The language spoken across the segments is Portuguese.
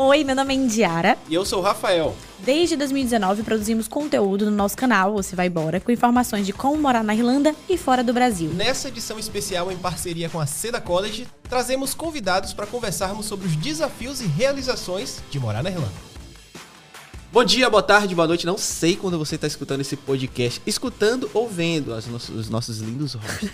Oi, meu nome é Indiara. E eu sou o Rafael. Desde 2019 produzimos conteúdo no nosso canal Você Vai Embora, com informações de como morar na Irlanda e fora do Brasil. Nessa edição especial em parceria com a Seda College, trazemos convidados para conversarmos sobre os desafios e realizações de morar na Irlanda. Bom dia, boa tarde, boa noite. Não sei quando você está escutando esse podcast. Escutando ou vendo nossos, os nossos lindos rostos.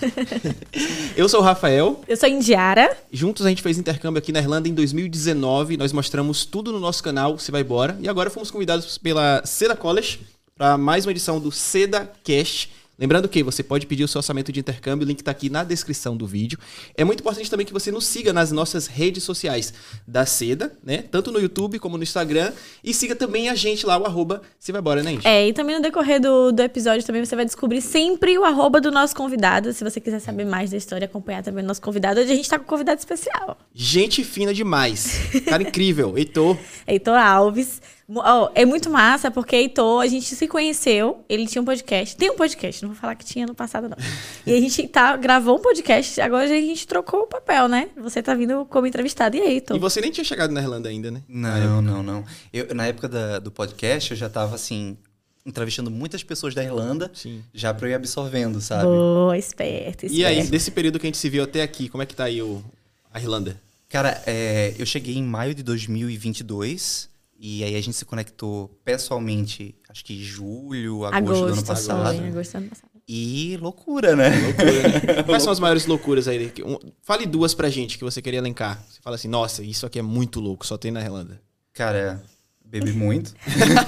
Eu sou o Rafael. Eu sou a Indiara. Juntos a gente fez intercâmbio aqui na Irlanda em 2019. Nós mostramos tudo no nosso canal, Você Vai Embora. E agora fomos convidados pela Seda College para mais uma edição do Seda Cast Lembrando que você pode pedir o seu orçamento de intercâmbio, o link está aqui na descrição do vídeo. É muito importante também que você nos siga nas nossas redes sociais da Seda, né? Tanto no YouTube como no Instagram. E siga também a gente lá, o arroba Se Vai Embora, né, gente? É, e também no decorrer do, do episódio também você vai descobrir sempre o arroba do nosso convidado. Se você quiser saber mais da história, acompanhar também o nosso convidado. Hoje a gente está com um convidado especial. Gente fina demais. Cara incrível. Heitor. Heitor Alves. Oh, é muito massa, porque Heitor, a gente se conheceu, ele tinha um podcast, tem um podcast, não vou falar que tinha no passado, não. E a gente tá, gravou um podcast, agora a gente trocou o papel, né? Você tá vindo como entrevistado, e aí, Heitor? E você nem tinha chegado na Irlanda ainda, né? Não, não, não. Eu, na época da, do podcast, eu já tava, assim, entrevistando muitas pessoas da Irlanda, Sim. já pra eu ir absorvendo, sabe? Boa, esperto, esperto. E aí, desse período que a gente se viu até aqui, como é que tá aí o, a Irlanda? Cara, é, eu cheguei em maio de 2022... E aí a gente se conectou pessoalmente, acho que julho, agosto, agosto do ano passado. Foi, agosto do ano passado. E loucura, né? Loucura, né? Quais são as maiores loucuras aí? Fale duas pra gente que você queria elencar. Você fala assim, nossa, isso aqui é muito louco, só tem na Irlanda. Cara, bebi muito.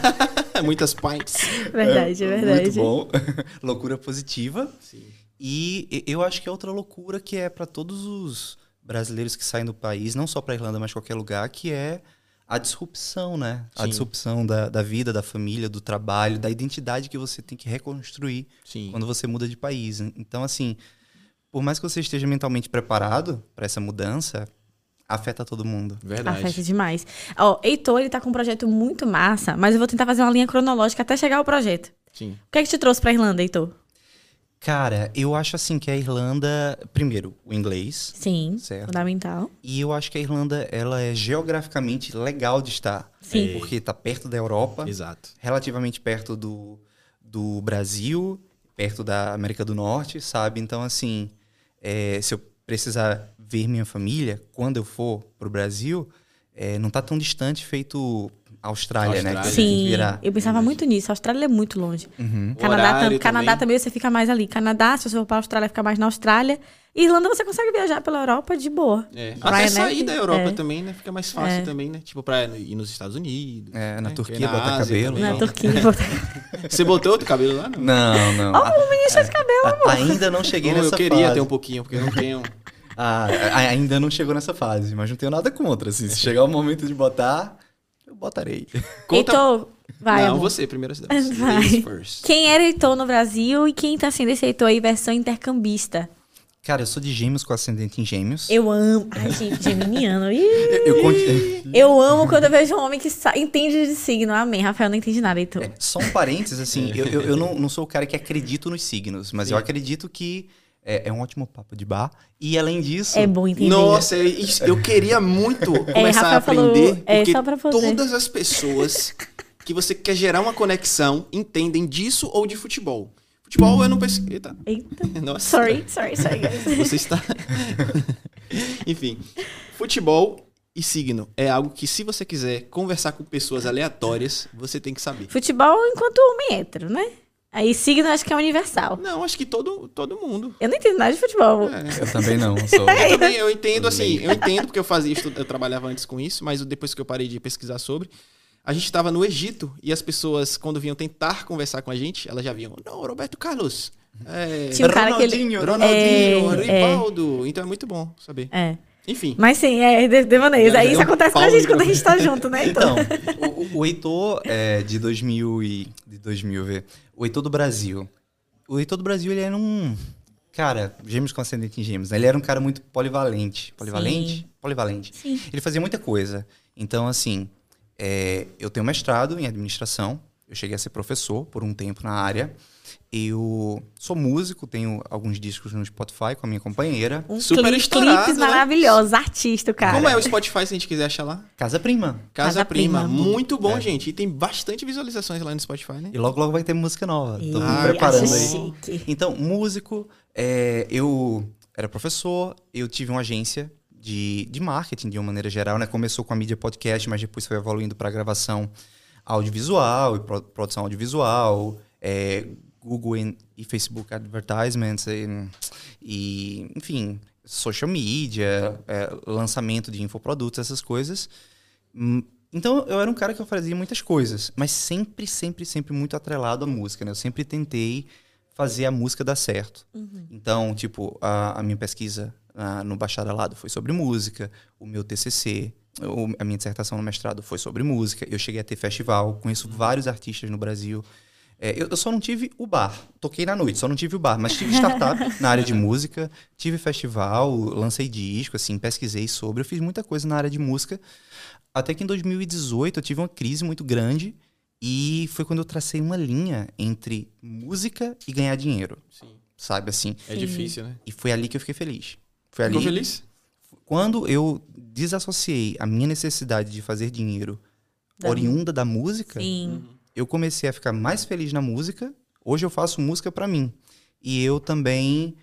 Muitas pints. Verdade, é, verdade. Muito bom. loucura positiva. Sim. E eu acho que é outra loucura que é para todos os brasileiros que saem do país, não só para Irlanda, mas qualquer lugar, que é a disrupção, né? Sim. A disrupção da, da vida, da família, do trabalho, da identidade que você tem que reconstruir Sim. quando você muda de país. Então, assim, por mais que você esteja mentalmente preparado para essa mudança, afeta todo mundo. Verdade. Afeta demais. Ó, Heitor, ele tá com um projeto muito massa, mas eu vou tentar fazer uma linha cronológica até chegar ao projeto. Sim. O que é que te trouxe pra Irlanda, Heitor? Cara, eu acho assim que a Irlanda, primeiro, o inglês. Sim, certo? fundamental. E eu acho que a Irlanda, ela é geograficamente legal de estar. Sim. É, porque está perto da Europa. Exato. Relativamente perto do, do Brasil, perto da América do Norte, sabe? Então, assim, é, se eu precisar ver minha família, quando eu for pro Brasil, é, não está tão distante feito Austrália, Austrália, né? Sim, eu pensava muito nisso. A Austrália é muito longe. Uhum. Canadá, tam, Canadá também. você fica mais ali. Canadá, se você for para a Austrália, fica mais na Austrália. Irlanda você consegue viajar pela Europa de boa. É. Até sair da Europa é. também, né? Fica mais fácil é. também, né? Tipo, pra ir nos Estados Unidos. É, na né? Turquia botar cabelo. Na Turquia botar Você botou outro cabelo lá? Não, não. Ó, oh, o menino de cabelo, amor. Ainda não cheguei não, nessa fase. Eu queria ter um pouquinho, porque eu não tenho... ah, ainda não chegou nessa fase, mas não tenho nada contra. Assim, se chegar o momento de botar eu botarei. Conta... Heitor, vai. Não, amor. você, primeiro cidade. Vai. Quem era Heitor no Brasil e quem tá sendo esse Heitor aí, versão intercambista? Cara, eu sou de gêmeos com ascendente em gêmeos. Eu amo. Ai, gente, geminiano. eu, eu, eu, amo quando eu vejo um homem que entende de signo. Amém. Rafael não entende nada, Heitor. É, só um parênteses, assim, eu, eu, eu não, não sou o cara que acredito nos signos, mas Sim. eu acredito que é, é, um ótimo papo de bar. E além disso. É bom entender. Nossa, eu queria muito é, começar a aprender. Falou, é, porque todas as pessoas que você quer gerar uma conexão entendem disso ou de futebol. Futebol eu não pensei. Eita. Eita. Nossa. Sorry, sorry, sorry, guys. Você está. Enfim. Futebol e signo é algo que, se você quiser conversar com pessoas aleatórias, você tem que saber. Futebol enquanto homem hétero, né? Aí signo acho que é universal. Não, acho que todo, todo mundo. Eu não entendo nada de futebol. É. Eu também não. Sou... eu também, eu entendo assim, eu entendo porque eu fazia isso, eu trabalhava antes com isso, mas depois que eu parei de pesquisar sobre, a gente estava no Egito e as pessoas, quando vinham tentar conversar com a gente, elas já vinham, não, Roberto Carlos. É, Tinha um cara Ronaldinho, que ele... Ronaldinho, é, Rivaldo. É. Então é muito bom saber. É. Enfim. Mas sim, é devaneios. Aí isso acontece com a gente quando a gente tá junto, né? Então, o, o Heitor é de 2000 e... De 2000, ver. O Heitor do Brasil o Heitor do Brasil, ele era um. Cara, gêmeos com ascendente em gêmeos. Né? Ele era um cara muito polivalente. Polivalente? Sim. Polivalente. Sim. Ele fazia muita coisa. Então, assim, é, eu tenho mestrado em administração. Eu cheguei a ser professor por um tempo na área. Eu sou músico, tenho alguns discos no Spotify com a minha companheira. Um Super clipe, estourado, clipes né? maravilhosos, artista, cara. Como é o Spotify se a gente quiser achar lá? Casa Prima. Casa, Casa Prima. Prima. Muito bom, É. gente. E tem bastante visualizações lá no Spotify, né? E logo, logo vai ter música nova. Tô me Ai, preparando aí. chique. Então, músico, é, eu era professor, eu tive uma agência de, de marketing de uma maneira geral, né? Começou com a mídia podcast, mas depois foi evoluindo para gravação audiovisual e pro- produção audiovisual, é, Google e, Facebook Advertisements, e, e, enfim, social media, é, lançamento de infoprodutos, essas coisas. Hum, Então eu era um cara que eu fazia muitas coisas, mas sempre, sempre, sempre muito atrelado à música, né? Eu sempre tentei fazer a música dar certo. Então, tipo, a, a minha pesquisa ah, no bacharelado foi sobre música, o meu TCC, o- a minha dissertação no mestrado foi sobre música. Eu cheguei a ter festival, conheço vários artistas no Brasil. É, eu, eu só não tive o bar. Toquei na noite, só não tive o bar. Mas tive startup na área de música, tive festival, lancei disco, assim, pesquisei sobre. Eu fiz muita coisa na área de música. Até que em 2018 eu tive uma crise muito grande e foi quando eu tracei uma linha entre música e ganhar dinheiro. Sim. Sabe assim? É Sim. difícil, né? E foi ali que eu fiquei feliz. Foi ali. Ficou feliz? Quando eu desassociei a minha necessidade de fazer dinheiro Da oriunda da música, Sim. Eu comecei a ficar mais feliz na música. Hoje eu faço música pra mim. E eu também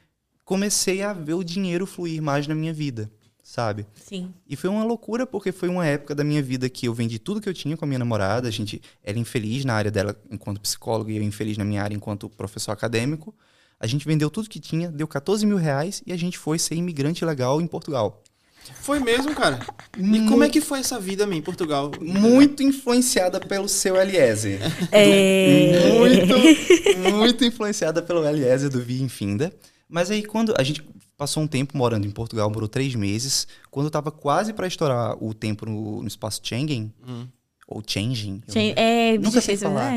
comecei a ver o dinheiro fluir mais na minha vida, sabe? Sim. E foi uma loucura porque foi uma época da minha vida que eu vendi tudo que eu tinha com a minha namorada. A gente era infeliz na área dela enquanto psicólogo e eu infeliz na minha área enquanto professor acadêmico. A gente vendeu tudo que tinha, deu 14 mil reais e a gente foi ser imigrante legal em Portugal. Foi mesmo, cara. E como é que foi essa vida, man, em Portugal? Muito influenciada pelo seu Eliezer. É... Muito, muito influenciada pelo Eliezer do Via Infinda. Mas aí quando a gente passou um tempo morando em Portugal, morou três meses, quando eu tava quase para estourar o tempo no, no espaço Schengen, Hum. ou Changing, eu- Chen- É, Nunca sei falar.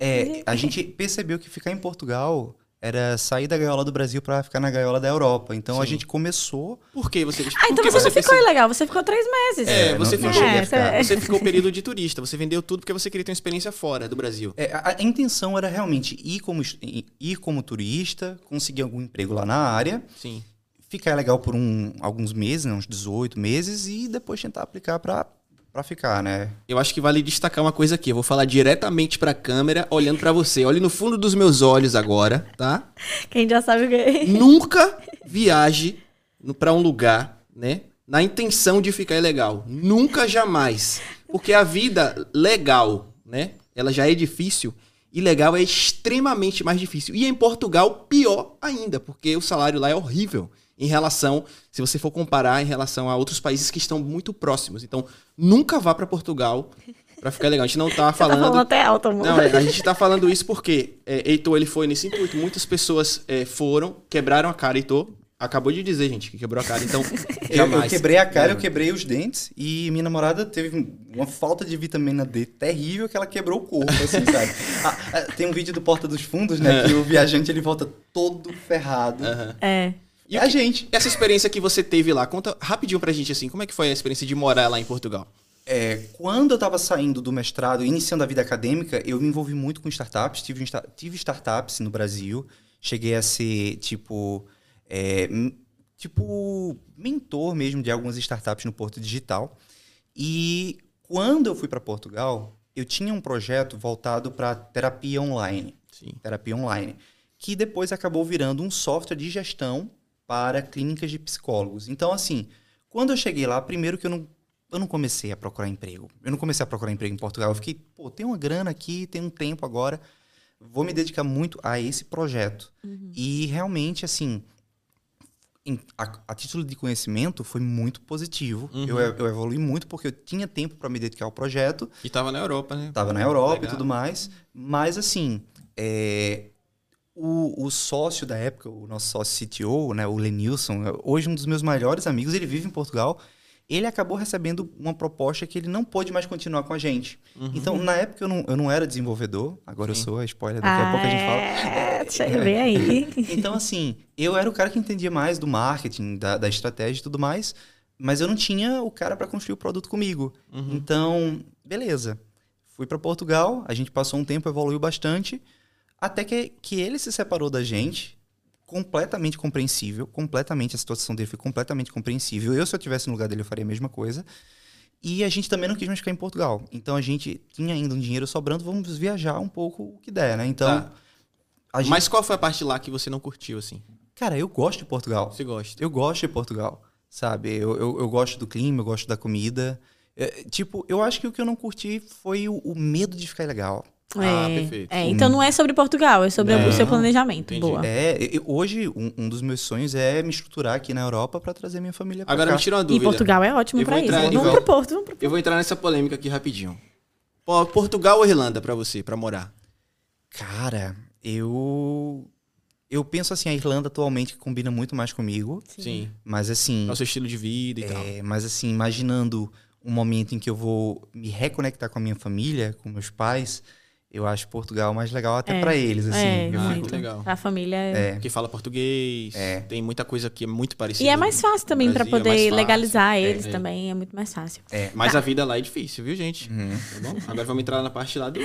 É, é, a gente percebeu que ficar em Portugal era sair da gaiola do Brasil para ficar na gaiola da Europa. Então a Sim. gente começou Por que você... Ah, então que você, não ficou percebeu- legal, você ficou três meses. É, É, você não- não ficou... a É, você- Você ficou período de turista, você vendeu tudo porque você queria ter uma experiência fora do Brasil. É, a, a intenção era realmente ir como, ir como turista, conseguir algum emprego lá na área, Sim. ficar legal por um, alguns meses, né, uns 18 meses, e depois tentar aplicar pra, pra ficar, né? Eu acho que vale destacar uma coisa aqui. Eu vou falar diretamente pra câmera, olhando pra você. Olhe no fundo dos meus olhos agora, tá? Quem já sabe o que. Nunca viaje pra um lugar, né? Na intenção de ficar ilegal. Nunca, jamais. Porque a vida legal, né? Ela já é difícil. Ilegal é extremamente mais difícil. E em Portugal, pior ainda, porque o salário lá é horrível em relação, se você for comparar em relação a outros países que estão muito próximos. Então, nunca vá pra Portugal pra ficar legal. A gente não tá Você tá falando falando até alto, amor. não, é, a gente tá falando isso porque é, Heitor, ele foi nesse intuito. Muitas pessoas é, foram, quebraram a cara, Heitor. Acabou de dizer, gente, que quebrou a cara, então Eu, jamais. eu quebrei a cara, eu Não. quebrei os dentes, e minha namorada teve uma falta de vitamina D terrível que ela quebrou o corpo, assim, sabe? Ah, ah, tem um vídeo do Porta dos Fundos, né? Que o viajante ele volta todo ferrado. Aham. É. E o a gente. Essa experiência que você teve lá, conta rapidinho pra gente, assim, como é que foi a experiência de morar lá em Portugal? É, quando eu estava saindo do mestrado, iniciando a vida acadêmica, eu me envolvi muito com startups. Tive, tive startups no Brasil. Cheguei a ser, tipo, é, tipo, mentor mesmo de algumas startups no Porto Digital. E quando eu fui para Portugal, eu tinha um projeto voltado para terapia online Sim. terapia online, que depois acabou virando um software de gestão para clínicas de psicólogos. Então, assim, quando eu cheguei lá, primeiro que eu não, eu não comecei a procurar emprego. Eu não comecei a procurar emprego em Portugal. Eu fiquei, pô, tem uma grana aqui, tem um tempo agora, vou me dedicar muito a esse projeto. E realmente, assim, em- a, a título de conhecimento, foi muito positivo. Uhum. Eu, eu evolui muito porque eu tinha tempo para me dedicar ao projeto. E tava na Europa, né? Tava na Europa Legal. e tudo mais. Mas, assim, é, o, o sócio da época, o nosso sócio CTO, né, o Lenilson, hoje um dos meus melhores amigos, ele vive em Portugal. Ele acabou recebendo uma proposta que ele não pôde mais continuar com a gente. Então, na época, eu não, eu não era desenvolvedor. Agora eu Sim. sou, spoiler, daqui a pouco a gente fala. É, chega bem aí. Então, assim, eu era o cara que entendia mais do marketing, da, da estratégia e tudo mais, mas eu não tinha o cara para construir o produto comigo. Uhum. Então, beleza. fui para Portugal, a gente passou um tempo, evoluiu bastante, até que, que ele se separou da gente, completamente compreensível, completamente, a situação dele foi completamente compreensível. Eu, se eu tivesse no lugar dele, eu faria a mesma coisa. E a gente também não quis mais ficar em Portugal. Então a gente tinha ainda um dinheiro sobrando, vamos viajar um pouco o que der, né? Então. Tá. a gente- Mas qual foi a parte lá que você não curtiu, assim? Cara, eu gosto de Portugal. Você gosta? Eu gosto de Portugal, sabe? Eu, eu, eu gosto do clima, eu gosto da comida. É, tipo, eu acho que o que eu não curti foi o, o medo de ficar ilegal. Ah, é, perfeito. é, então não é sobre Portugal, é sobre Não, o seu planejamento. entendi. Boa. É, hoje um, um dos meus sonhos é me estruturar aqui na Europa para trazer minha família pra Agora cá. me tira uma E dúvida. Portugal é ótimo pra isso. Vamos pro Porto, vamos pro Eu vou entrar nessa polêmica aqui rapidinho. Portugal ou Irlanda pra você, pra morar? Cara, eu eu penso assim, a Irlanda atualmente combina muito mais comigo, Sim. mas assim, o seu estilo de vida e tal. é, mas assim, imaginando um momento em que eu vou me reconectar com a minha família, com meus pais, eu acho Portugal mais legal até É, pra eles, assim. é, eu Ah, fico- que legal. A família é. É. Porque fala português, É. tem muita coisa que é muito parecida. E é mais fácil também Brasil, é poder fácil. legalizar eles É. também, é muito mais fácil. É. Mas a vida lá é difícil, viu, gente? Uhum. Tá bom? Agora vamos entrar na parte lá do...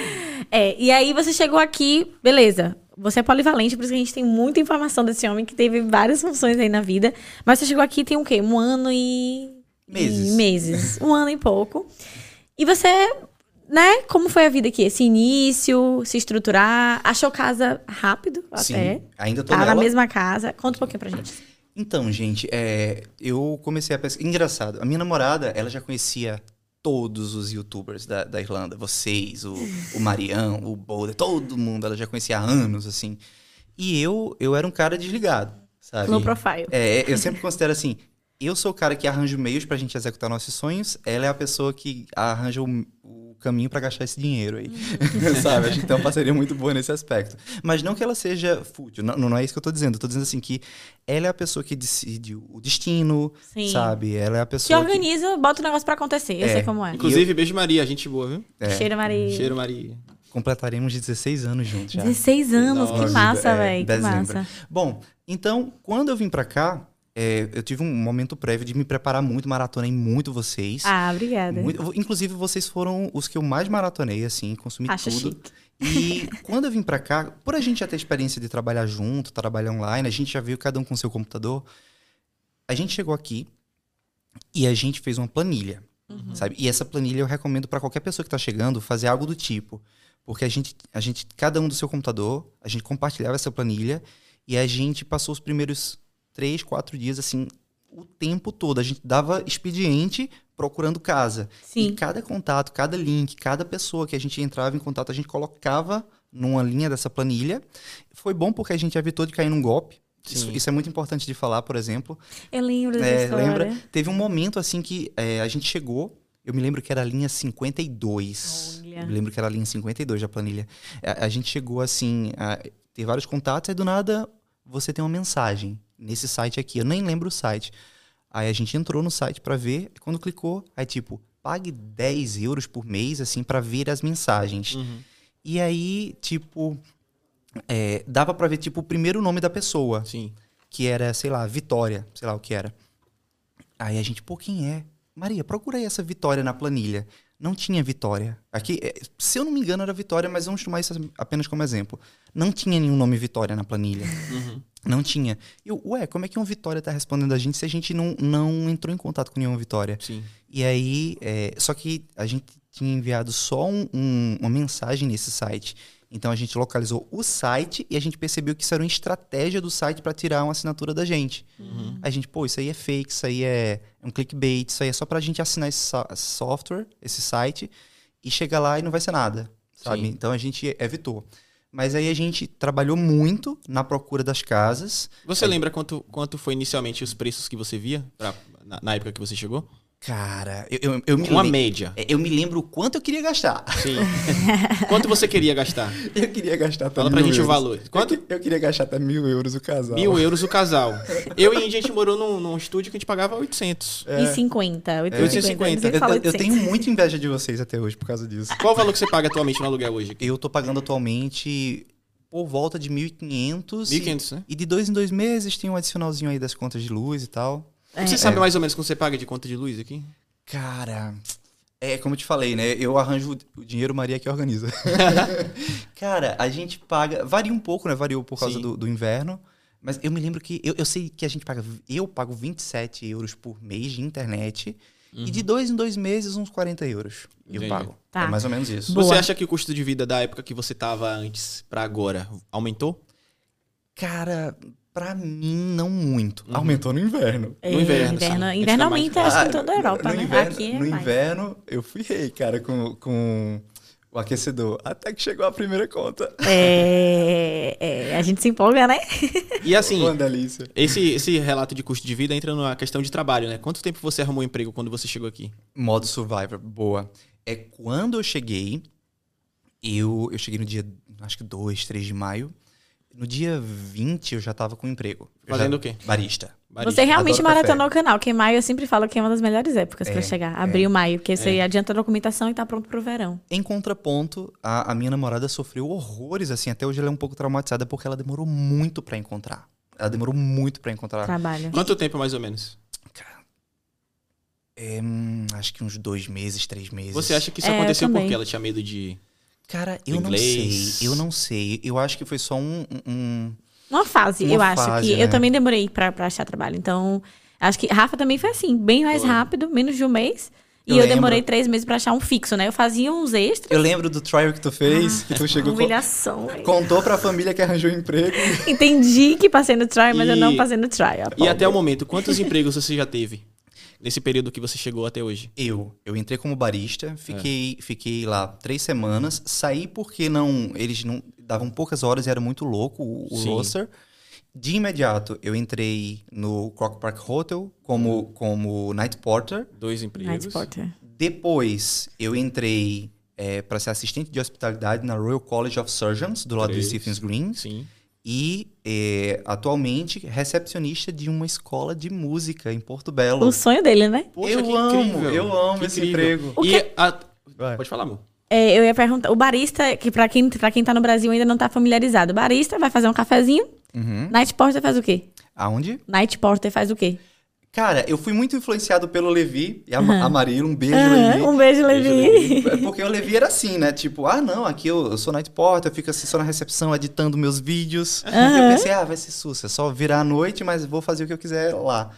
É, e aí você chegou aqui, beleza. Você é polivalente, por isso que a gente tem muita informação desse homem que teve várias funções aí na vida. Mas você chegou aqui tem o quê? Um ano e. Meses. e meses. Um ano e pouco. E você, né? Como foi a vida aqui? Esse início, se estruturar, achou casa rápido Sim, até. ainda tô Tá na nela. mesma casa. Conta um pouquinho pra gente. Então, gente, é, eu comecei a pesquisar. Engraçado, a minha namorada, ela já conhecia todos os youtubers da, da Irlanda. Vocês, o, o Marião, o Boulder, todo mundo. Ela já conhecia há anos, assim. E eu, eu era um cara desligado, sabe? Low profile. É, eu sempre considero assim, eu sou o cara que arranja meios pra gente executar nossos sonhos, ela é a pessoa que arranja o, o caminho pra gastar esse dinheiro aí. Sabe? A gente tem uma parceria muito boa nesse aspecto. Mas não que ela seja fútil, não, não é isso que eu tô dizendo. Eu tô dizendo assim que ela é a pessoa que decide o destino, Sim. sabe? Ela é a Que pessoa que... organiza, bota o negócio pra acontecer. Eu É. sei como é. Inclusive, beijo Maria, gente boa, viu? É, Cheiro Maria. Cheiro Maria. completaremos 16 anos juntos já. 16 anos, Nossa, que massa, é, velho. Que massa. Bom, então, quando eu vim pra cá, é, eu tive um momento prévio de me preparar muito, maratonei muito vocês. Ah, obrigada. Muito- inclusive, vocês foram os que eu mais maratonei, assim, consumi Acho tudo. chique. E quando eu vim pra cá, por a gente já ter experiência de trabalhar junto, trabalhar online, a gente já viu cada um com seu computador. A gente chegou aqui e a gente fez uma planilha, Uhum. sabe? E essa planilha eu recomendo pra qualquer pessoa que tá chegando fazer algo do tipo, porque a gente, a gente, cada um do seu computador, a gente compartilhava essa planilha e a gente passou os primeiros três, quatro dias assim, o tempo todo. A gente dava expediente procurando casa. E Sim. cada contato, cada link, cada pessoa que a gente entrava em contato, a gente colocava numa linha dessa planilha. Foi bom porque a gente evitou de cair num golpe. Isso, isso é muito importante de falar, por exemplo. Eu lembro dessa É, história. lembra? Teve um momento assim que é, a gente chegou. Eu me lembro que era a linha 52. Olha. Eu me lembro que era a linha 52 da planilha. A, a gente chegou assim, a ter vários contatos, aí do nada você tem uma mensagem nesse site aqui. Eu nem lembro o site. Aí a gente entrou no site pra ver, quando clicou, aí tipo, pague 10 euros por mês, assim, pra ver as mensagens. Uhum. E aí, tipo, é, dava pra ver, tipo, o primeiro nome da pessoa Sim. que era, sei lá, Vitória, sei lá o que era. Aí a gente, pô, quem é? Maria, procura aí essa Vitória na planilha. Não tinha Vitória. Aqui, é, se eu não me engano, era Vitória, mas vamos tomar isso apenas como exemplo. Não tinha nenhum nome Vitória na planilha. Uhum. Não tinha. Eu, ué, como é que uma Vitória tá respondendo a gente se a gente não, não entrou em contato com nenhuma Vitória? Sim. E aí, é, só que a gente tinha enviado só um- um- uma mensagem nesse site. Então a gente localizou o site e a gente percebeu que isso era uma estratégia do site para tirar uma assinatura da gente. Uhum. A gente, pô, isso aí é fake, isso aí é um clickbait, isso aí é só pra gente assinar esse so- software, esse site, e chegar lá e não vai ser nada, sabe? Sim. Então a gente evitou. Mas aí a gente trabalhou muito na procura das casas. Você lembra quanto, quanto foi inicialmente os preços que você via pra- na, na época que você chegou? Cara, eu, eu, eu me Uma média. eu me lembro o quanto eu queria gastar. Sim. quanto você queria gastar? Eu queria gastar até Fala pra mil gente o euros. valor. Quanto? Eu, eu queria gastar até mil euros o casal. Mil euros o casal. Eu e a gente, a gente morou num, num estúdio que a gente pagava 800. É. E 50. 850. 850. Você Eu, eu 800. tenho muita inveja de vocês até hoje por causa disso. Qual o valor que você paga atualmente no aluguel hoje? Eu tô pagando atualmente por volta de 1.500. 1.500, né? E de dois em dois meses tem um adicionalzinho aí das contas de luz e tal. É. Você sabe mais ou menos quanto você paga de conta de luz aqui? Cara, É, como eu te falei, né? Eu arranjo o dinheiro, Maria que organiza. Cara, a gente paga. Varia um pouco, né? Variou por causa do, do inverno. Mas eu me lembro que. Eu, eu sei que a gente paga. Eu pago 27 euros por mês de internet. E de dois em dois meses, uns 40 euros. Eu Entendi. pago. Tá. É mais ou menos isso. Boa. Você acha que o custo de vida da época que você tava antes pra agora aumentou? Cara, pra mim, não muito. Aumentou no inverno. É, No inverno, inverno, A gente inverno tá mais- aumenta, acho que em Ah, toda a Europa, no né? Inverno, Aqui é no mais. inverno, eu fui rei, cara, com, com o aquecedor. Até que chegou a primeira conta. É, é, a gente se empolga, né? E assim, Uma delícia. esse, esse relato de custo de vida entra na questão de trabalho, né? Quanto tempo você arrumou emprego quando você chegou aqui? Modo Survivor, boa. É quando eu cheguei, eu, eu cheguei no dia, acho que 2, 3 de maio. No dia 20 eu já tava com emprego. Eu Fazendo já- o quê? Barista. Barista. Você realmente Adoro maratonou o canal, que maio eu sempre falo que é uma das melhores épocas pra É, chegar. Abril, maio, porque você É. adianta a documentação e tá pronto pro verão. Em contraponto, a, a minha namorada sofreu horrores, assim. Até hoje ela é um pouco traumatizada porque ela demorou muito pra encontrar. Ela demorou muito pra encontrar. Trabalho. Quanto tempo mais ou menos? Cara, é, hum, acho que uns dois meses, três meses. Você acha que isso É, eu aconteceu porque ela tinha medo de. Cara, eu Inglês? não sei. Eu não sei. Eu acho que foi só um. um- Uma fase, Uma eu acho fase, que né? eu também demorei pra, pra achar trabalho. Então, acho que Rafa também foi assim, bem mais Foi. rápido, menos de um mês. E Eu eu, lembro. demorei três meses pra achar um fixo, né? Eu fazia uns extras. Eu lembro do trial que tu fez, que tu chegou. com- Humilhação. velho. Contou pra família que arranjou emprego. Entendi que passei no try, mas eu E- não passei no try. ó. E até o momento, quantos empregos você já teve? Nesse período que você chegou até hoje? Eu, eu entrei como barista, fiquei, É. fiquei lá três semanas, saí porque não, eles não davam poucas horas e era muito louco o, o roster. De imediato, eu entrei no Croc Park Hotel como, como night porter. Dois Night empregos. Porter. Depois, eu entrei para ser assistente de hospitalidade na Royal College of Surgeons, do lado Três. do Stephen's Green. Sim. E, eh, atualmente, recepcionista de uma escola de música em Porto Belo. O sonho dele, né? Poxa, eu amo, incrível. eu amo Que esse incrível. emprego. O E que- a-. Pode falar, amor. É, eu ia perguntar, o barista, que pra quem, pra quem tá no Brasil ainda não tá familiarizado, barista vai fazer um cafezinho, Uhum. Night Porter faz o quê? Aonde? Night Porter faz o quê? Cara, eu fui muito influenciado pelo Levi e a, a Marília. Um beijo, Aham, Levi. um beijo, Levi. É Porque o Levi era assim, né? Tipo, ah, não, aqui eu, eu sou night porter, eu fico assim só na recepção editando meus vídeos. E eu pensei, ah, vai ser sussa, é só virar à noite, mas vou fazer o que eu quiser lá.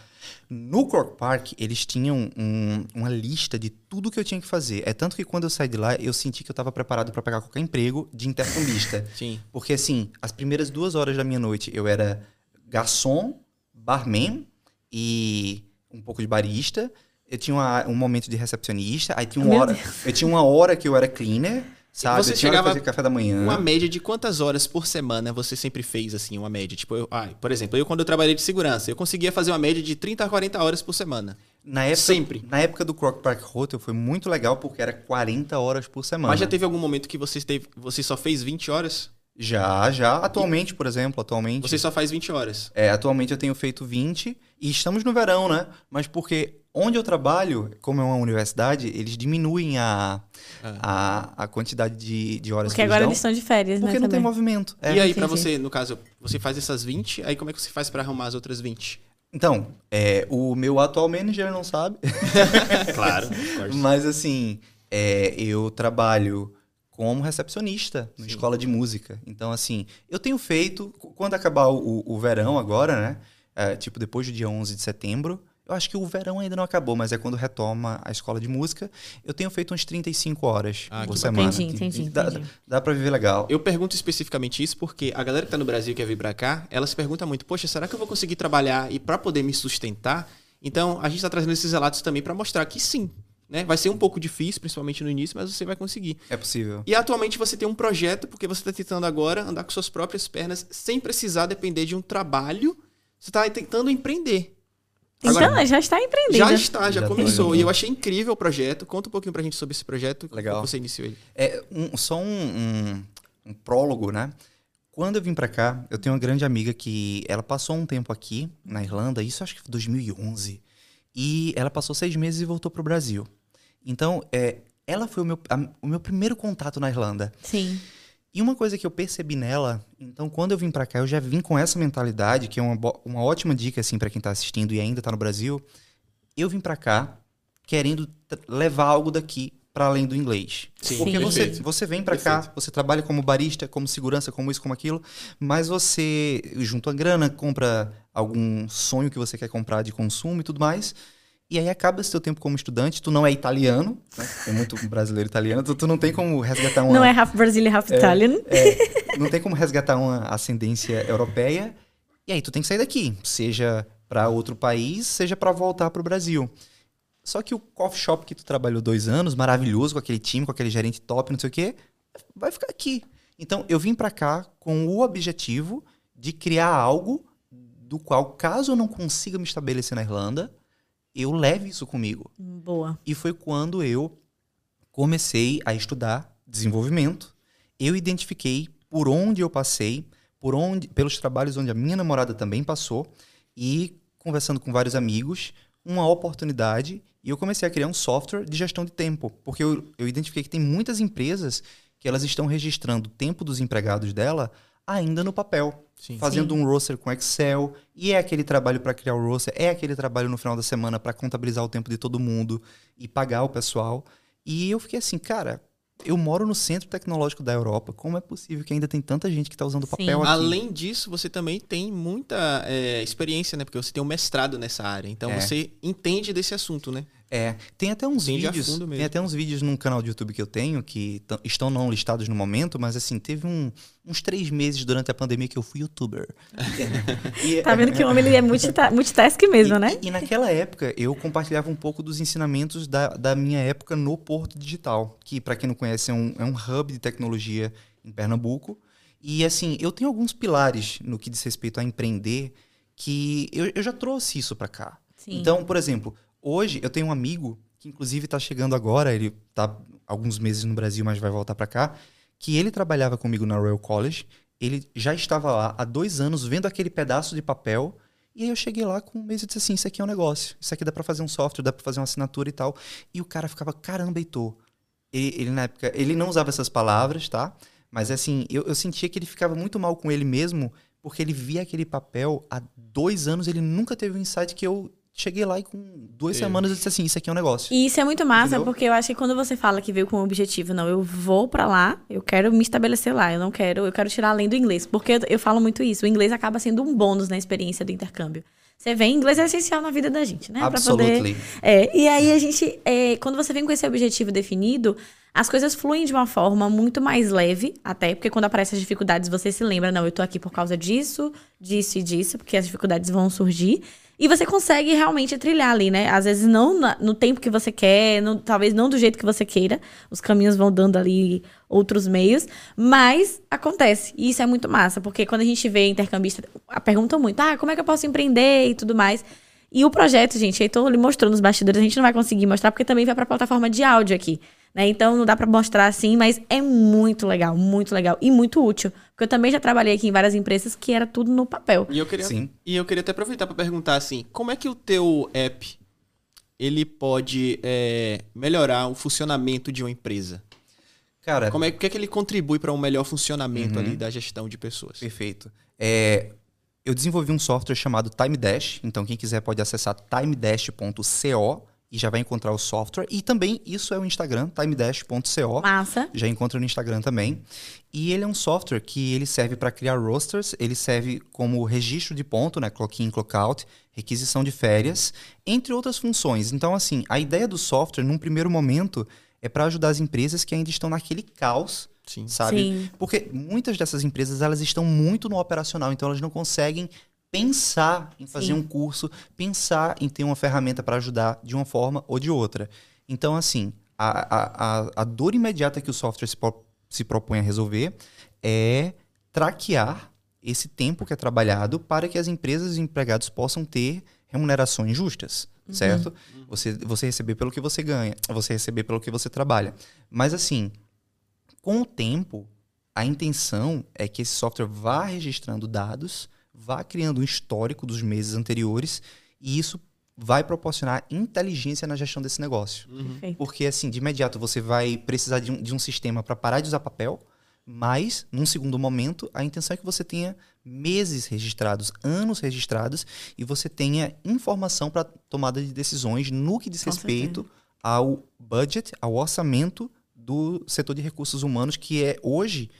No Cork Park, eles tinham um- uma lista de tudo que eu tinha que fazer. É tanto que quando eu saí de lá, eu senti que eu estava preparado para pegar qualquer emprego de intercambista. Sim. Porque, assim, as primeiras duas horas da minha noite eu era garçom, barman e um pouco de barista. Eu tinha uma- um momento de recepcionista. Aí tinha uma Meu hora. Eu tinha uma hora que eu era cleaner, sabe? você eu tinha hora chegava fazer café da manhã. Uma média de quantas horas por semana você sempre fez, assim, uma média? Tipo, eu, ah, por exemplo, eu quando eu trabalhei de segurança, eu conseguia fazer uma média de 30 a 40 horas por semana. Na época, Sempre. Na época do Croc Park Hotel foi muito legal porque era 40 horas por semana. Mas já teve algum momento que você, teve, você só fez 20 horas? Já, já. Atualmente, por exemplo, atualmente. Você só faz 20 horas. É, atualmente eu tenho feito 20 e estamos no verão, né? Mas porque onde eu trabalho, como é uma universidade, eles diminuem a, a, a quantidade de, de horas Porque que eles agora dão. eles estão de férias, Porque né? não tem também. movimento. É. e aí, pra entendi. você, no caso, você faz essas 20, aí como é que você faz pra arrumar as outras 20? Então, é, o meu atual manager não sabe. Claro. Mas assim, é, eu trabalho como recepcionista na escola de música. Então, assim, eu tenho feito, qu- quando acabar o, o verão agora, né? é, tipo, depois do dia 11 de setembro, eu acho que o verão ainda não acabou, mas é quando retoma a escola de música. Eu tenho feito uns 35 horas Ah, por semana. Entendi, entendi, Dá, entendi. dá pra viver legal. Eu pergunto especificamente isso porque a galera que tá no Brasil e quer vir pra cá, ela se pergunta muito, poxa, será que eu vou conseguir trabalhar e pra poder me sustentar? Então, a gente tá trazendo esses relatos também pra mostrar que sim, né? Vai ser um pouco difícil, principalmente no início, mas você vai conseguir. É possível. E atualmente você tem um projeto, porque você está tentando agora andar com suas próprias pernas sem precisar depender de um trabalho. Você está tentando empreender. Então, Agora- já está empreendendo. Já está, já, Já tô começou. E eu achei incrível o projeto. Conta um pouquinho pra gente sobre esse projeto. Legal. Como você iniciou ele. É um- só um, um- um prólogo, né? Quando eu vim pra cá, eu tenho uma grande amiga que ela passou um tempo aqui na Irlanda, isso acho que foi 2011, e ela passou seis meses e voltou pro Brasil. Então, é, ela foi o meu, a- o meu primeiro contato na Irlanda. Sim. E uma coisa que eu percebi nela, então quando eu vim pra cá, eu já vim com essa mentalidade, que é uma, uma ótima dica assim para quem tá assistindo e ainda tá no Brasil. Eu vim pra cá querendo levar algo daqui para além do inglês. Sim, Porque Sim. você, você vem para cá, você trabalha como barista, como segurança, como isso, como aquilo, mas você junta a grana, compra algum sonho que você quer comprar de consumo e tudo mais. E aí acaba esse teu tempo como estudante, tu não é italiano, né? Tem muito brasileiro italiano, tu, tu não tem como resgatar uma Não é half Brazilian, half Italian. é, não tem como resgatar uma ascendência europeia. E aí tu tem que sair daqui, seja para outro país, seja para voltar para o Brasil. Só que o coffee shop que tu trabalhou dois anos, maravilhoso, com aquele time, com aquele gerente top, não sei o quê, vai ficar aqui. Então eu vim para cá com o objetivo de criar algo do qual, caso eu não consiga me estabelecer na Irlanda, eu leve isso comigo. Boa. E foi quando eu comecei a estudar desenvolvimento. Eu identifiquei por onde eu passei, por onde, pelos trabalhos onde a minha namorada também passou e conversando com vários amigos, uma oportunidade e eu comecei a criar um software de gestão de tempo, porque eu, eu identifiquei que tem muitas empresas que elas estão registrando o tempo dos empregados dela ainda no papel Sim. fazendo Sim. um roster com Excel, e é aquele trabalho para criar o roster, é aquele trabalho no final da semana para contabilizar o tempo de todo mundo e pagar o pessoal. E eu fiquei assim, cara, eu moro no centro tecnológico da Europa, como é possível que ainda tem tanta gente que está usando Sim. papel aqui? Além disso, você também tem muita é, experiência, né? Porque você tem um mestrado nessa área. Então É. você entende desse assunto, né? É, tem até uns a vídeos, tem até uns vídeos num canal de YouTube que eu tenho que estão não listados no momento, mas assim, teve um- uns três meses durante a pandemia que eu fui youtuber. E- Tá vendo que o homem ele é multita multitask mesmo, e, né? E, e naquela época eu compartilhava um pouco dos ensinamentos da, da minha época no Porto Digital, que para quem não conhece é um, é um hub de tecnologia em Pernambuco. E assim, eu tenho alguns pilares no que diz respeito a empreender que eu, eu já trouxe isso para cá. Sim. Então, por exemplo, hoje eu tenho um amigo que inclusive está chegando agora, ele está alguns meses no Brasil, mas vai voltar para cá, que ele trabalhava comigo na Royal College, ele já estava lá há dois anos vendo aquele pedaço de papel, e aí eu cheguei lá com um mês e disse assim, isso aqui é um negócio, isso aqui dá para fazer um software, dá para fazer uma assinatura e tal. E o cara ficava, caramba, Heitor. Ele, ele, na época, ele não usava essas palavras, tá? Mas assim, eu, eu sentia que ele ficava muito mal com ele mesmo, porque ele via aquele papel há dois anos, ele nunca teve um insight que eu cheguei lá e com duas Teve. semanas eu disse assim, isso aqui é um negócio. E isso é muito massa, Entendeu? porque eu acho que quando você fala que veio com o objetivo, não, eu vou pra lá, eu quero me estabelecer lá, eu não quero, eu quero tirar além do inglês, porque eu, eu falo muito isso, o inglês acaba sendo um bônus na experiência do intercâmbio. Você vem, inglês é essencial na vida da gente, né? Pra poder Absolutely. É, e aí a gente, é, quando você vem com esse objetivo definido, as coisas fluem de uma forma muito mais leve, até porque quando aparecem as dificuldades, você se lembra, não, eu tô aqui por causa disso, disso e disso, porque as dificuldades vão surgir. E você consegue realmente trilhar ali, né? Às vezes não no tempo que você quer, no- talvez não do jeito que você queira. Os caminhos vão dando ali outros meios, mas acontece. E isso é muito massa, porque quando a gente vê intercambista, perguntam muito: "Ah, como é que eu posso empreender e tudo mais?" E o projeto, gente, Heitor lhe mostrou nos bastidores, a gente não vai conseguir mostrar porque também vai pra plataforma de áudio aqui, né? Então não dá pra mostrar assim, mas é muito legal, muito legal e muito útil, porque eu também já trabalhei aqui em várias empresas que era tudo no papel. E eu queria, Sim. e eu queria até aproveitar para perguntar assim, como é que o teu app ele pode é, melhorar o funcionamento de uma empresa? Cara, Como é, o que é que ele contribui para um melhor funcionamento Uhum. ali da gestão de pessoas? Perfeito. É, eu desenvolvi um software chamado Time Dash, então quem quiser pode acessar timedash.co e já vai encontrar o software. E também isso é o Instagram, timedash.co. Massa. Já encontra no Instagram também. E ele é um software que ele serve para criar rosters, ele serve como registro de ponto, né, clock in, clock out, requisição de férias, entre outras funções. Então, assim, a ideia do software, num primeiro momento, é para ajudar as empresas que ainda estão naquele caos Sim. sabe? Sim. Porque muitas dessas empresas elas estão muito no operacional, então elas não conseguem pensar em fazer Sim. um curso, pensar em ter uma ferramenta para ajudar de uma forma ou de outra. Então, assim, a, a, a, dor imediata que o software se, pro- se propõe a resolver é traquear esse tempo que é trabalhado para que as empresas e os empregados possam ter remunerações justas, certo? Você, você receber pelo que você ganha, você receber pelo que você trabalha. Mas assim, com o tempo, a intenção é que esse software vá registrando dados, vá criando um histórico dos meses anteriores e isso vai proporcionar inteligência na gestão desse negócio. Perfeito. Porque, assim, de imediato você vai precisar de um, de um sistema para parar de usar papel, Mas, num segundo momento, a intenção é que você tenha meses registrados, anos registrados, e você tenha informação para tomada de decisões no que diz Com respeito ao budget, ao orçamento do setor de recursos humanos, que é hoje,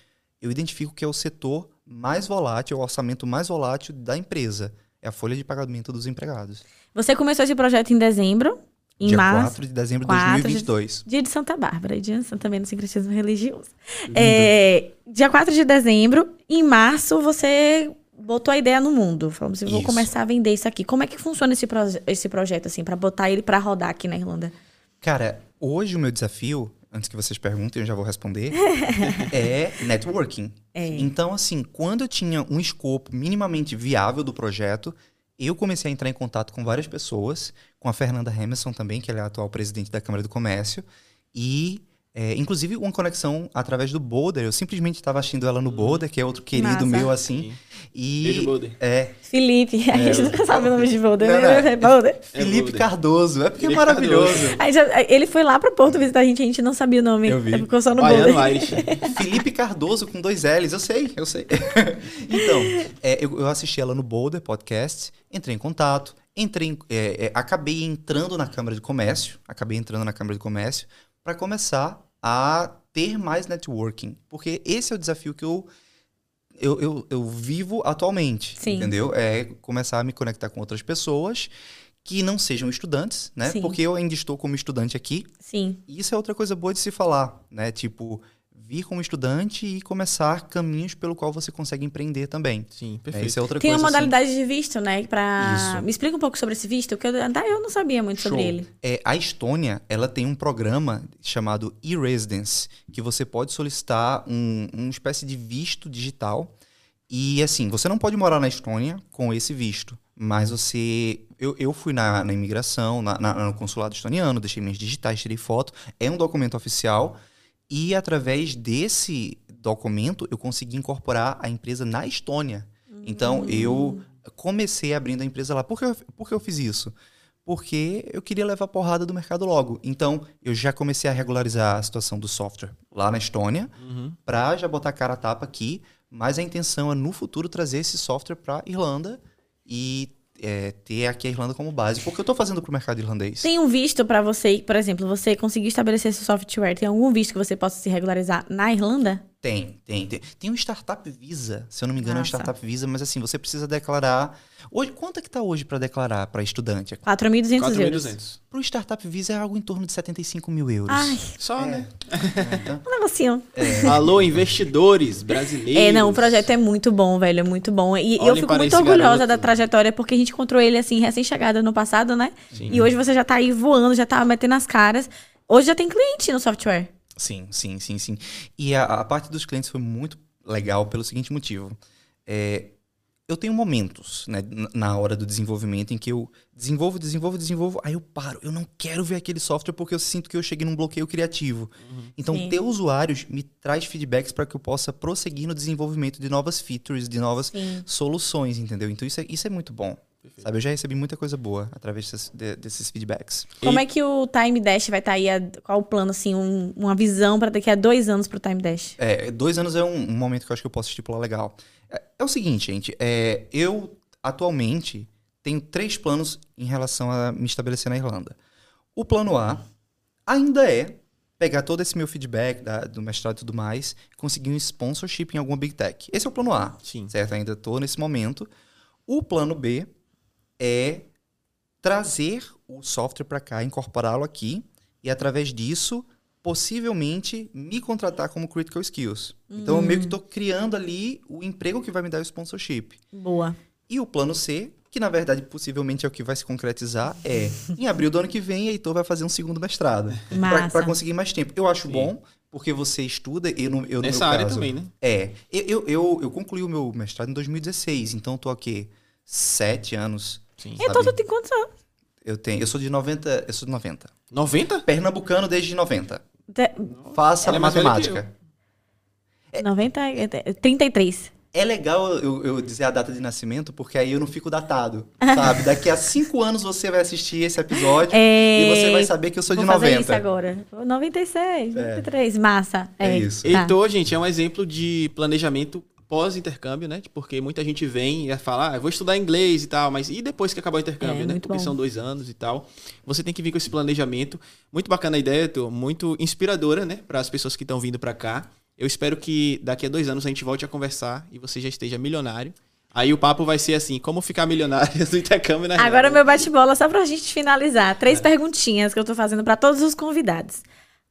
eu identifico que é o setor mais volátil, é o orçamento mais volátil da empresa. É a folha de pagamento dos empregados. Você começou esse projeto em dezembro, em Dia março. 4 de dezembro de 4 de- 2022. Dia de Santa Bárbara, dia de Santa- também no sincretismo religioso. É, dia 4 de dezembro, em março, você botou a ideia no mundo. Falou assim, vou Isso. começar a vender isso aqui. Como é que funciona esse, proje- esse projeto, assim, pra botar ele pra rodar aqui na Irlanda? Cara, hoje o meu desafio, antes que vocês perguntem, eu já vou responder, é networking. É. Então, assim, quando eu tinha um escopo minimamente viável do projeto, eu comecei a entrar em contato com várias pessoas, com a Fernanda Emerson também, que ela é a atual presidente da Câmara do Comércio, e é, inclusive uma conexão através do Boulder. Eu simplesmente estava assistindo ela no Boulder, que é outro querido Massa. meu, assim. E, Beijo, Boulder. É, Felipe, a gente nunca sabe o nome de Boulder, Não, né? não. É Boulder. Felipe Boulder. Cardoso. É porque Felipe é maravilhoso. Aí ele foi lá pra Porto visitar a gente, a gente não sabia o nome. Eu vi. É porque eu só no Baiano Boulder. Felipe Cardoso com dois L's, eu sei, eu sei. então, é, eu, eu assisti ela no Boulder Podcast, entrei em contato, entrei, é, é, acabei entrando na Câmara de Comércio, acabei entrando na Câmara de Comércio para começar a ter mais networking, porque esse é o desafio que eu eu, eu, eu vivo atualmente, Sim. entendeu? É começar a me conectar com outras pessoas que não sejam estudantes, né? Sim. Porque eu ainda estou como estudante aqui, Sim. e isso é outra coisa boa de se falar, né? Tipo, vir como estudante e começar caminhos pelo qual você consegue empreender também. Sim, Né? perfeito. Isso é outra Tem coisa. uma assim. modalidade de visto, né? Pra... Isso. Me explica um pouco sobre esse visto, que eu, até eu não sabia muito sobre Show. ele. É, a Estônia, ela tem um programa chamado e-residence, que você pode solicitar um, uma espécie de visto digital. E assim, você não pode morar na Estônia com esse visto, mas você. Eu, eu fui na, na imigração, na, na- no consulado estoniano, deixei minhas digitais, tirei foto. É um documento oficial. E através desse documento, eu consegui incorporar a empresa na Estônia. Então, eu comecei abrindo a empresa lá. Por que, eu, por que eu fiz isso? Porque eu queria levar porrada do mercado logo. Então, eu já comecei a regularizar a situação do software lá na Estônia, Uhum. para já botar a cara a tapa aqui. Mas a intenção é, no futuro, trazer esse software para Irlanda e é, ter aqui a Irlanda como base. Porque eu estou fazendo para o mercado irlandês. Tem um visto pra você, por exemplo, você conseguiu estabelecer esse software, tem algum visto que você possa se regularizar na Irlanda? Tem, tem, tem. Tem um Startup Visa, se eu não me engano, é um. Startup Visa, mas assim, você precisa declarar. Hoje, quanto é que tá hoje para declarar para estudante? 4.200 euros. 4.200. Para o Startup Visa é algo em torno de 75 mil euros. Ai, Só, É. né? Então, um negocinho. Alô, investidores brasileiros. É, não, o projeto é muito bom, velho, é muito bom. E Olhem eu fico muito orgulhosa garoto. da trajetória, porque a gente encontrou ele, assim, recém-chegada no passado, né? Sim. E hoje você já tá aí voando, já tá metendo as caras. Hoje já tem cliente no software. Sim, sim, sim, sim. E a, a parte dos clientes foi muito legal pelo seguinte motivo. É, eu tenho momentos né, na hora do desenvolvimento em que eu desenvolvo, desenvolvo, desenvolvo, aí eu paro. Eu não quero ver aquele software porque eu sinto que eu cheguei num bloqueio criativo. Então, Sim. ter usuários me traz feedbacks para que eu possa prosseguir no desenvolvimento de novas features, de novas Sim. soluções, entendeu? Então, isso é, isso é muito bom. Sabe, eu já recebi muita coisa boa através desses, de- desses feedbacks. Como é que o Time Dash vai estar aí? a- Qual o plano, assim, um- uma visão pra daqui a dois anos pro Time Dash? É, dois anos é um, um momento que eu acho que eu posso estipular legal. É, é o seguinte, gente. é, eu, atualmente, tenho três planos em relação a me estabelecer na Irlanda. O plano A ainda é pegar todo esse meu feedback da- do mestrado e tudo mais, conseguir um sponsorship em alguma Big Tech. Esse é o plano A, Sim. certo? Ainda estou nesse momento. O plano B é trazer o software para cá, incorporá-lo aqui e através disso possivelmente me contratar como critical skills. Então eu meio que estou criando ali o emprego que vai me dar o sponsorship. Boa. E o plano C, que na verdade possivelmente é o que vai se concretizar, é em abril do ano que vem, Heitor vai fazer um segundo mestrado para conseguir mais tempo. Eu acho Sim. bom porque você estuda, eu no, eu no Nessa meu área caso, também, né? é, eu, eu, eu, eu concluí o meu mestrado em 2016, então eu tô aqui sete anos. Sim. Então tu tem quantos anos? Eu tenho, eu sou de 90, eu sou de 90. 90? Pernambucano desde 90. Te- Faça Ela a é matemática. 90, é, é, 33. É legal eu, eu dizer a data de nascimento, porque aí eu não fico datado, sabe? Daqui a cinco anos você vai assistir esse episódio É, e você vai saber que eu sou de Vou fazer 90. isso agora. 96, 93. Massa. É isso. Tá. Heitor, gente, é um exemplo de planejamento pós-intercâmbio, né? Porque muita gente vem e fala, ah, eu vou estudar inglês e tal, mas e depois que acabar o intercâmbio, É, né? Porque bom. são dois anos e tal. Você tem que vir com esse planejamento. Muito bacana a ideia, Heitor. Muito inspiradora, né? Para as pessoas que estão vindo para cá. Eu espero que daqui a dois anos a gente volte a conversar e você já esteja milionário. Aí o papo vai ser assim, como ficar milionário no intercâmbio na Agora meu bate-bola, só pra gente finalizar. É. Três perguntinhas que eu tô fazendo pra todos os convidados.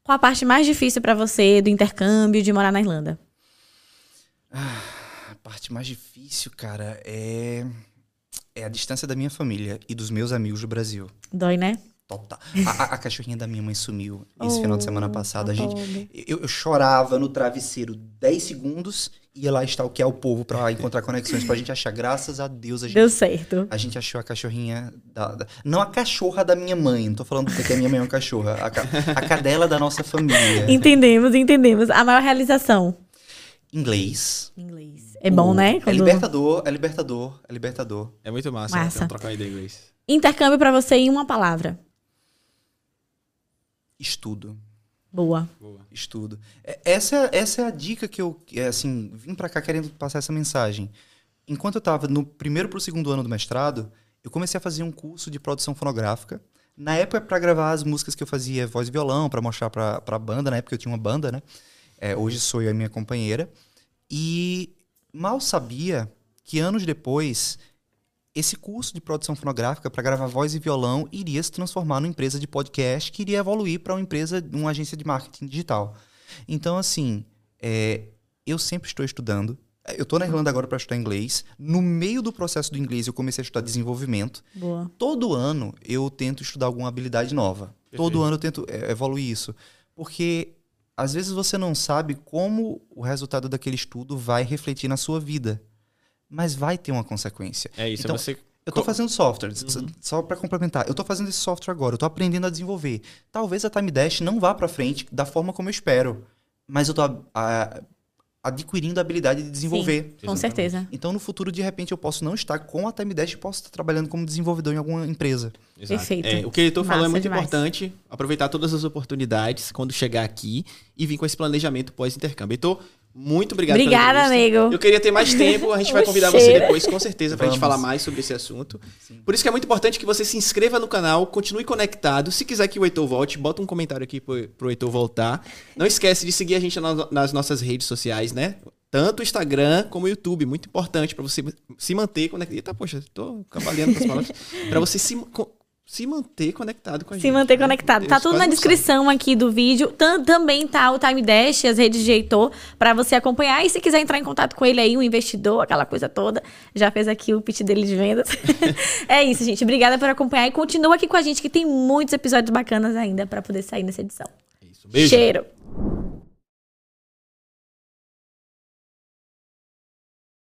Qual a parte mais difícil pra você do intercâmbio de morar na Irlanda? A parte mais difícil, cara, é... é a distância da minha família e dos meus amigos do Brasil. Dói, né? Total. A, a- cachorrinha da minha mãe sumiu esse Oh, final de semana passado. A tá gente, eu, eu chorava no travesseiro 10 segundos e ia lá stalkear o povo pra encontrar conexões pra gente achar. Graças a Deus a gente, Deu certo. a gente achou a cachorrinha. Da, da- não a cachorra da minha mãe, não tô falando porque a minha mãe é uma cachorra. A, a cadela da nossa família. Entendemos, entendemos. A maior realização. Inglês. Inglês. É bom, O- né? É Quando- libertador, é libertador, é libertador. É muito massa, Massa. Né? trocar ideia em inglês. Intercâmbio pra você em uma palavra. Estudo. Boa. Boa. estudo. É- Essa, é- essa é a dica que eu, é, assim, vim pra cá querendo passar essa mensagem. Enquanto eu tava no primeiro pro segundo ano do mestrado, eu comecei a fazer um curso de produção fonográfica. Na época, para gravar as músicas que eu fazia voz e violão, para mostrar pra, pra banda. Na época eu tinha uma banda, né? É, hoje sou eu e a minha companheira. E mal sabia que anos depois, esse curso de produção fonográfica para gravar voz e violão iria se transformar numa empresa de podcast que iria evoluir para uma empresa, uma agência de marketing digital. Então, assim, é, eu sempre estou estudando. Eu estou na Irlanda agora para estudar inglês. No meio do processo do inglês, eu comecei a estudar desenvolvimento. Boa. Todo ano eu tento estudar alguma habilidade nova. Todo ano eu tento é, evoluir isso. Porque às vezes você não sabe como o resultado daquele estudo vai refletir na sua vida. Mas vai ter uma consequência. É isso, Então, você... Eu tô Co- fazendo software, s- só para complementar. Eu tô fazendo esse software agora, eu tô aprendendo a desenvolver. Talvez a Time Dash não vá para frente da forma como eu espero, mas eu a- adquirindo a habilidade de desenvolver. Com certeza. Então, no futuro, de repente, eu posso não estar com a Time Dash e posso estar trabalhando como desenvolvedor em alguma empresa. Exato. Perfeito. É, o que ele falou é Massa muito demais. importante. Aproveitar todas as oportunidades quando chegar aqui e vir com esse planejamento pós-intercâmbio. Heitor, muito obrigado Obrigada, amigo. Eu queria ter mais tempo, a gente vai convidar você depois, com certeza, pra gente Vamos. falar mais sobre esse assunto. Por isso que é muito importante que você se inscreva no canal, continue conectado. Se quiser que o Heitor volte, bota um comentário aqui pro, pro Heitor voltar. Não esquece de seguir a gente na- nas nossas redes sociais, né? Tanto o Instagram como o YouTube. Muito importante pra você se manter conectado. Eita, poxa, tô cambaleando com as palavras. Pra você se, se manter conectado com a gente. Se manter né? conectado. Tá tudo na descrição aqui do vídeo. Tam- também tá o Time Dash, as redes de Heitor, pra você acompanhar. E se quiser entrar em contato com ele aí, um investidor, aquela coisa toda, já fez aqui o pitch dele de vendas. é isso, gente. Obrigada por acompanhar e continua aqui com a gente que tem muitos episódios bacanas ainda pra poder sair nessa edição. sabe. Isso. Beijo. Cheiro.